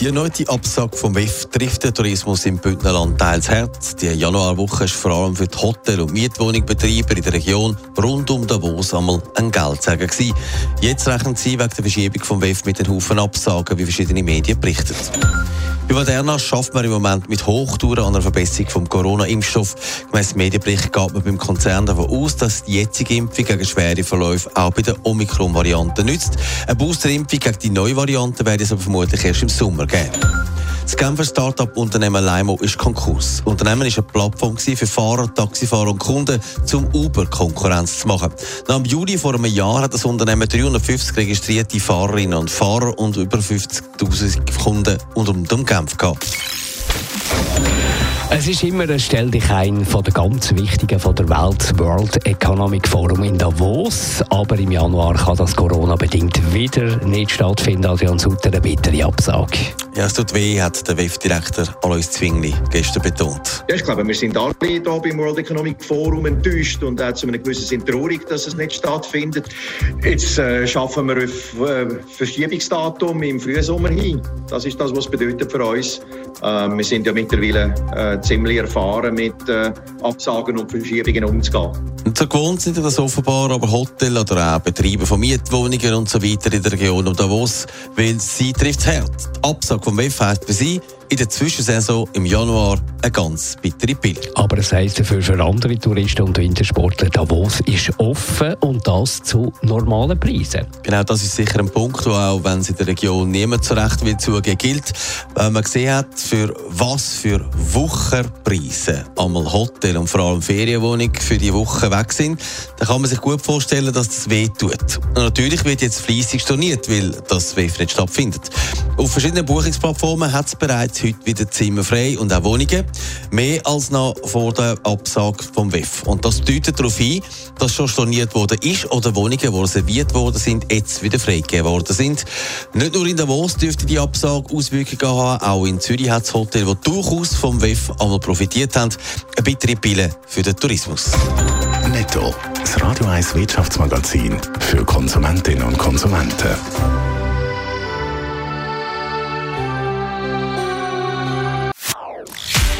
Die erneute Absage vom WEF trifft den Tourismus im Bündnerland teils hart. Die Januarwoche ist vor allem für die Hotel- und Mietwohnungsbetreiber in der Region rund um Davos einmal ein Geldsäger. Jetzt rechnen sie wegen der Verschiebung vom WEF mit den Haufen Absagen, wie verschiedene Medien berichten. Bei Moderna schafft man im Moment mit Hochtouren an einer Verbesserung vom Corona-Impfstoff. Gemäss Medienbericht geht man beim Konzern davon aus, dass die jetzige Impfung gegen schwere Verläufe auch bei der Omikron-Variante nützt. Eine Boosterimpfung gegen die neue Variante werde es aber vermutlich erst im Sommer geben. Das Genfer Start-up-Unternehmen Limo ist Konkurs. Das Unternehmen war eine Plattform für Fahrer, Taxifahrer und Kunden, um Uber Konkurrenz zu machen. Nach dem Juli vor einem Jahr hat das Unternehmen 350 registrierte Fahrerinnen und Fahrer und über 50.000 Kunden unter dem Genf gehabt. Es ist immer ein Stell dich ein von der ganz wichtigen von der Welt World Economic Forum in Davos. Aber im Januar kann das Corona-bedingt wieder nicht stattfinden. Adrian Sutter, eine bittere Absage. Ja, es tut weh, hat der WEF-Direktor Alois Zwingli gestern betont. Ja, ich glaube, wir sind alle hier beim World Economic Forum enttäuscht und auch zu einem gewissen Sinn traurig, dass es nicht stattfindet. Jetzt äh, schaffen wir auf äh, Verschiebungsdatum im Frühsommer hin. Das ist das, was es bedeutet für uns. Äh, wir sind ja mittlerweile äh, ziemlich erfahren, mit äh, Absagen und Verschiebungen umzugehen. Und so gewohnt sind das offenbar aber Hotel oder auch Betriebe von Mietwohnungen und so weiter in der Region um Davos, weil sie trifft es hart. Die Absage vom WEF für sie in der Zwischensaison im Januar eine ganz bittere Pille. Aber es heisst dafür für andere Touristen und Wintersportler, Davos ist offen und das zu normalen Preisen. Genau, das ist sicher ein Punkt, wo auch, wenn es in der Region niemand so recht will zugeben, gilt. Wenn man gesehen hat, für was für Wochenpreise einmal Hotel und vor allem Ferienwohnung für die Woche weg sind, dann kann man sich gut vorstellen, dass das weh tut. Und natürlich wird jetzt fleissig storniert, weil das WEF nicht stattfindet. Auf verschiedenen Buchungsplattformen hat es bereits heute wieder Zimmer frei und auch Wohnungen. Mehr als noch vor der Absage vom WEF. Und das deutet darauf hin, dass schon storniert worden ist oder Wohnungen, die reserviert worden sind, jetzt wieder freigegeben worden sind. Nicht nur in Davos dürfte die Absage Auswirkungen haben, auch in Zürich hat das Hotel, das durchaus vom WEF einmal profitiert haben, eine bittere Pille für den Tourismus. Netto. Das Radio 1 Wirtschaftsmagazin für Konsumentinnen und Konsumenten.